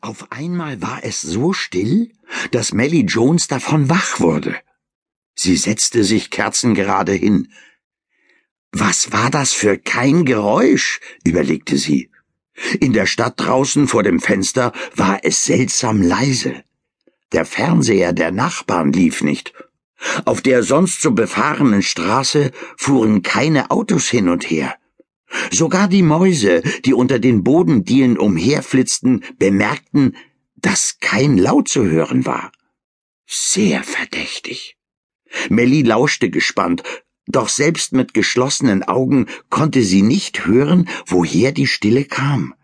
Auf einmal war es so still, dass Melly Jones davon wach wurde. Sie setzte sich kerzengerade hin. Was war das für kein Geräusch? überlegte sie. In der Stadt draußen vor dem Fenster war es seltsam leise. Der Fernseher der Nachbarn lief nicht. Auf der sonst so befahrenen Straße fuhren keine Autos hin und her. Sogar die Mäuse, die unter den Bodendielen umherflitzten, bemerkten, dass kein Laut zu hören war. Sehr verdächtig. Melly lauschte gespannt, doch selbst mit geschlossenen Augen konnte sie nicht hören, woher die Stille kam.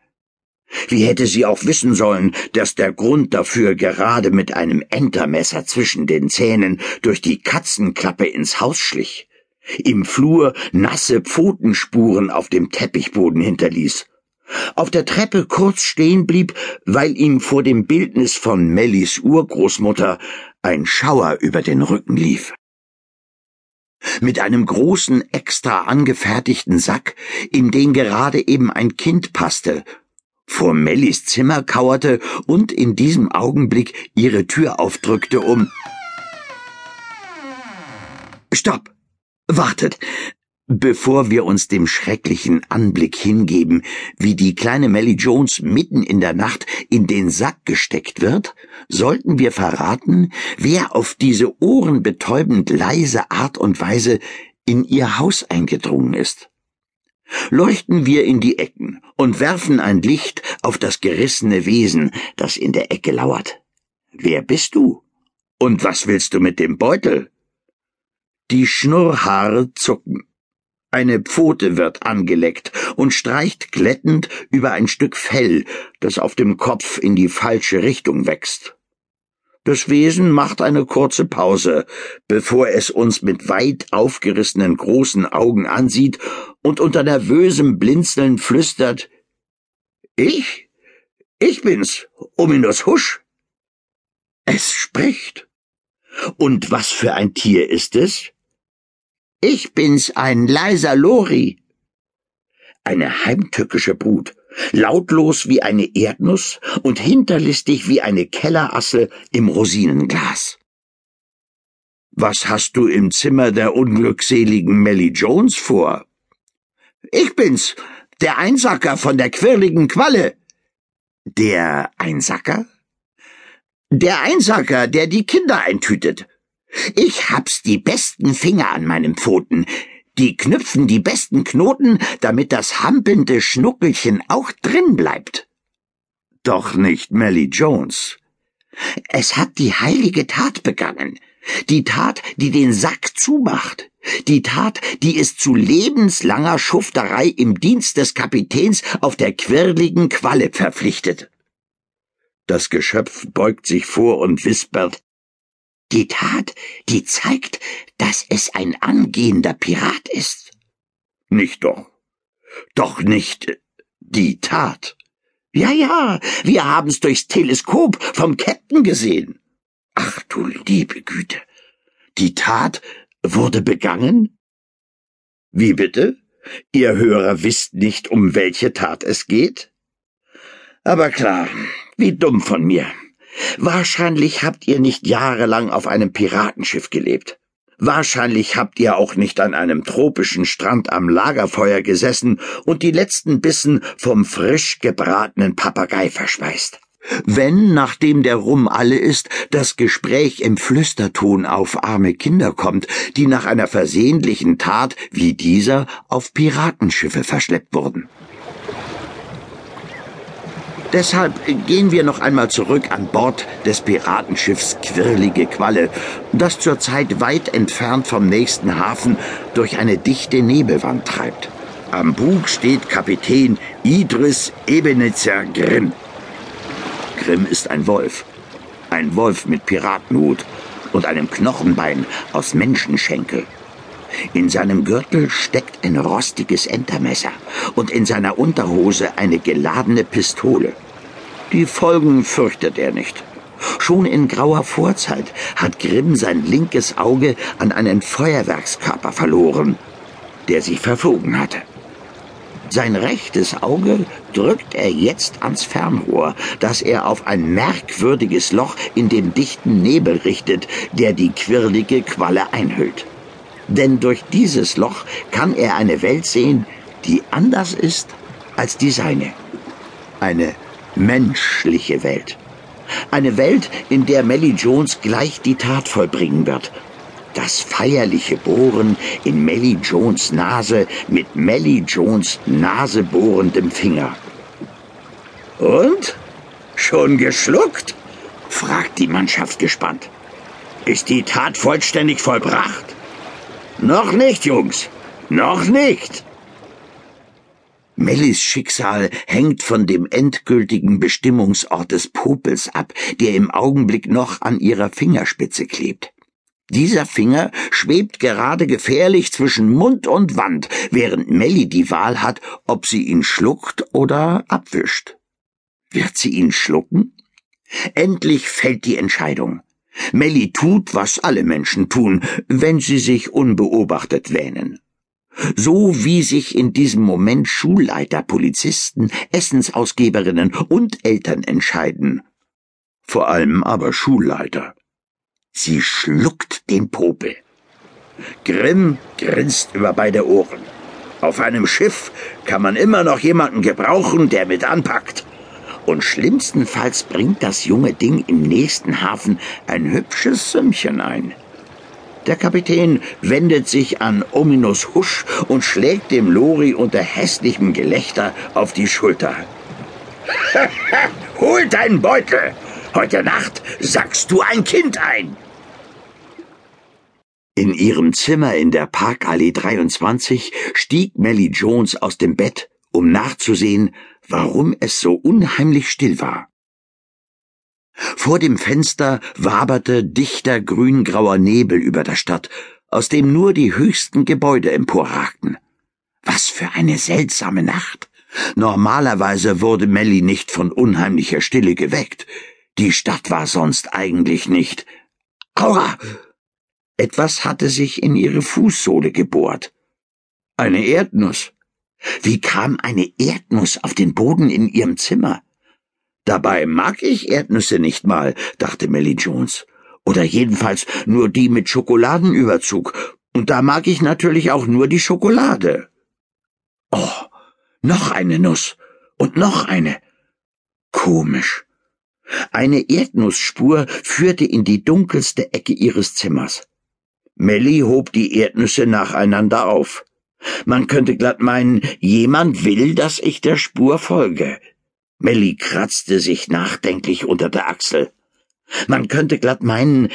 Wie hätte sie auch wissen sollen, dass der Grund dafür gerade mit einem Entermesser zwischen den Zähnen durch die Katzenklappe ins Haus schlich? Im Flur nasse Pfotenspuren auf dem Teppichboden hinterließ, auf der Treppe kurz stehen blieb, weil ihm vor dem Bildnis von Mellis Urgroßmutter ein Schauer über den Rücken lief. Mit einem großen, extra angefertigten Sack, in den gerade eben ein Kind passte, vor Mellis Zimmer kauerte und in diesem Augenblick ihre Tür aufdrückte, um Stopp! Wartet, bevor wir uns dem schrecklichen Anblick hingeben, wie die kleine Melly Jones mitten in der Nacht in den Sack gesteckt wird, sollten wir verraten, wer auf diese ohrenbetäubend leise Art und Weise in ihr Haus eingedrungen ist. Leuchten wir in die Ecken und werfen ein Licht auf das gerissene Wesen, das in der Ecke lauert. Wer bist du? Und was willst du mit dem Beutel? Die Schnurrhaare zucken. Eine Pfote wird angeleckt und streicht glättend über ein Stück Fell, das auf dem Kopf in die falsche Richtung wächst. Das Wesen macht eine kurze Pause, bevor es uns mit weit aufgerissenen großen Augen ansieht und unter nervösem Blinzeln flüstert Ich? Ich bin's, Ominus Husch. Es spricht. Und was für ein Tier ist es? Ich bin's, ein leiser Lori. Eine heimtückische Brut, lautlos wie eine Erdnuss und hinterlistig wie eine Kellerasse im Rosinenglas. Was hast du im Zimmer der unglückseligen Melly Jones vor? Ich bin's, der Einsacker von der quirligen Qualle. Der Einsacker? Der Einsacker, der die Kinder eintütet. Ich hab's die besten Finger an meinen Pfoten. Die knüpfen die besten Knoten, damit das hampelnde Schnuckelchen auch drin bleibt. Doch nicht Melly Jones. Es hat die heilige Tat begangen. Die Tat, die den Sack zumacht. Die Tat, die es zu lebenslanger Schufterei im Dienst des Kapitäns auf der quirligen Qualle verpflichtet. Das Geschöpf beugt sich vor und wispert die Tat, die zeigt, dass es ein angehender Pirat ist. Nicht doch. Doch nicht die Tat. Ja, ja, wir haben's durchs Teleskop vom Captain gesehen. Ach du liebe Güte. Die Tat wurde begangen? Wie bitte? Ihr Hörer wisst nicht, um welche Tat es geht? Aber klar, wie dumm von mir. Wahrscheinlich habt ihr nicht jahrelang auf einem Piratenschiff gelebt. Wahrscheinlich habt ihr auch nicht an einem tropischen Strand am Lagerfeuer gesessen und die letzten Bissen vom frisch gebratenen Papagei verspeist. Wenn, nachdem der Rum alle ist, das Gespräch im Flüsterton auf arme Kinder kommt, die nach einer versehentlichen Tat wie dieser auf Piratenschiffe verschleppt wurden. Deshalb gehen wir noch einmal zurück an Bord des Piratenschiffs Quirlige Qualle, das zurzeit weit entfernt vom nächsten Hafen durch eine dichte Nebelwand treibt. Am Bug steht Kapitän Idris Ebenezer Grimm. Grimm ist ein Wolf. Ein Wolf mit Piratenhut und einem Knochenbein aus Menschenschenkel. In seinem Gürtel steckt ein rostiges Entermesser und in seiner Unterhose eine geladene Pistole. Die Folgen fürchtet er nicht. Schon in grauer Vorzeit hat Grimm sein linkes Auge an einen Feuerwerkskörper verloren, der sich verflogen hatte. Sein rechtes Auge drückt er jetzt ans Fernrohr, das er auf ein merkwürdiges Loch in dem dichten Nebel richtet, der die quirlige Qualle einhüllt. Denn durch dieses Loch kann er eine Welt sehen, die anders ist als die seine. Eine menschliche Welt. Eine Welt, in der Melly Jones gleich die Tat vollbringen wird das feierliche Bohren in Melly Jones Nase mit Melly Jones nasebohrendem Finger. Und? Schon geschluckt? fragt die Mannschaft gespannt. Ist die Tat vollständig vollbracht? Noch nicht, Jungs. Noch nicht. Mellys Schicksal hängt von dem endgültigen Bestimmungsort des Popels ab, der im Augenblick noch an ihrer Fingerspitze klebt. Dieser Finger schwebt gerade gefährlich zwischen Mund und Wand, während Melly die Wahl hat, ob sie ihn schluckt oder abwischt. Wird sie ihn schlucken? Endlich fällt die Entscheidung. Melly tut, was alle Menschen tun, wenn sie sich unbeobachtet wähnen. So wie sich in diesem Moment Schulleiter, Polizisten, Essensausgeberinnen und Eltern entscheiden. Vor allem aber Schulleiter. Sie schluckt den Popel. Grimm grinst über beide Ohren. Auf einem Schiff kann man immer noch jemanden gebrauchen, der mit anpackt. Und schlimmstenfalls bringt das junge Ding im nächsten Hafen ein hübsches Sümmchen ein. Der Kapitän wendet sich an Ominus Husch und schlägt dem Lori unter hässlichem Gelächter auf die Schulter. Hol deinen Beutel! Heute Nacht sackst du ein Kind ein. In ihrem Zimmer in der Parkallee 23 stieg Melly Jones aus dem Bett, um nachzusehen, warum es so unheimlich still war. Vor dem Fenster waberte dichter grüngrauer Nebel über der Stadt, aus dem nur die höchsten Gebäude emporragten. Was für eine seltsame Nacht. Normalerweise wurde Melly nicht von unheimlicher Stille geweckt. Die Stadt war sonst eigentlich nicht. Aua! Etwas hatte sich in ihre Fußsohle gebohrt. Eine Erdnuss. Wie kam eine Erdnuss auf den Boden in ihrem Zimmer? Dabei mag ich Erdnüsse nicht mal, dachte Melly Jones. Oder jedenfalls nur die mit Schokoladenüberzug. Und da mag ich natürlich auch nur die Schokolade. Oh, noch eine Nuss. Und noch eine. Komisch. Eine Erdnussspur führte in die dunkelste Ecke ihres Zimmers. Melly hob die Erdnüsse nacheinander auf. Man könnte glatt meinen, jemand will, dass ich der Spur folge. Melly kratzte sich nachdenklich unter der Achsel. Man könnte glatt meinen,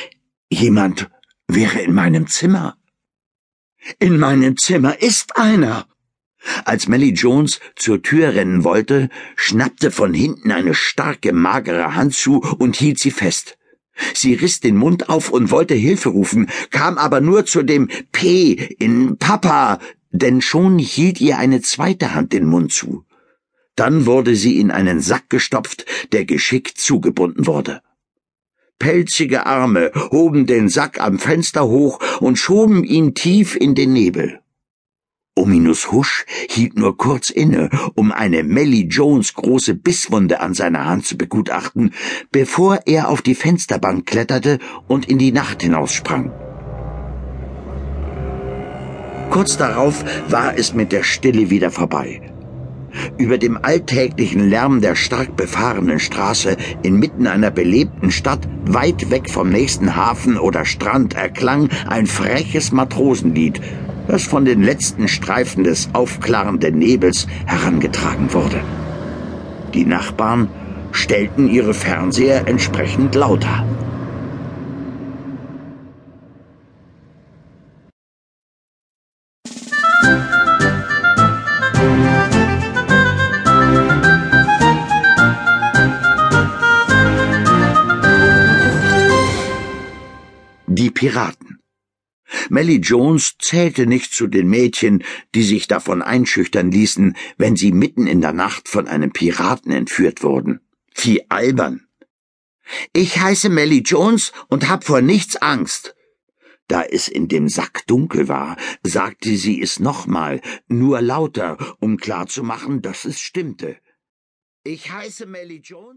jemand wäre in meinem Zimmer. In meinem Zimmer ist einer. Als Melly Jones zur Tür rennen wollte, schnappte von hinten eine starke, magere Hand zu und hielt sie fest. Sie riss den Mund auf und wollte Hilfe rufen, kam aber nur zu dem P in Papa, denn schon hielt ihr eine zweite Hand den Mund zu. Dann wurde sie in einen Sack gestopft, der geschickt zugebunden wurde. Pelzige Arme hoben den Sack am Fenster hoch und schoben ihn tief in den Nebel. Ominus Husch hielt nur kurz inne, um eine Melly Jones große Bisswunde an seiner Hand zu begutachten, bevor er auf die Fensterbank kletterte und in die Nacht hinaussprang. Kurz darauf war es mit der Stille wieder vorbei. Über dem alltäglichen Lärm der stark befahrenen Straße inmitten einer belebten Stadt, weit weg vom nächsten Hafen oder Strand, erklang ein freches Matrosenlied, das von den letzten Streifen des aufklarenden Nebels herangetragen wurde. Die Nachbarn stellten ihre Fernseher entsprechend lauter. Die Piraten Melly Jones zählte nicht zu den Mädchen, die sich davon einschüchtern ließen, wenn sie mitten in der Nacht von einem Piraten entführt wurden. Wie albern. Ich heiße Melly Jones und hab vor nichts Angst. Da es in dem Sack dunkel war, sagte sie es nochmal, nur lauter, um klarzumachen, dass es stimmte. Ich heiße Melly Jones.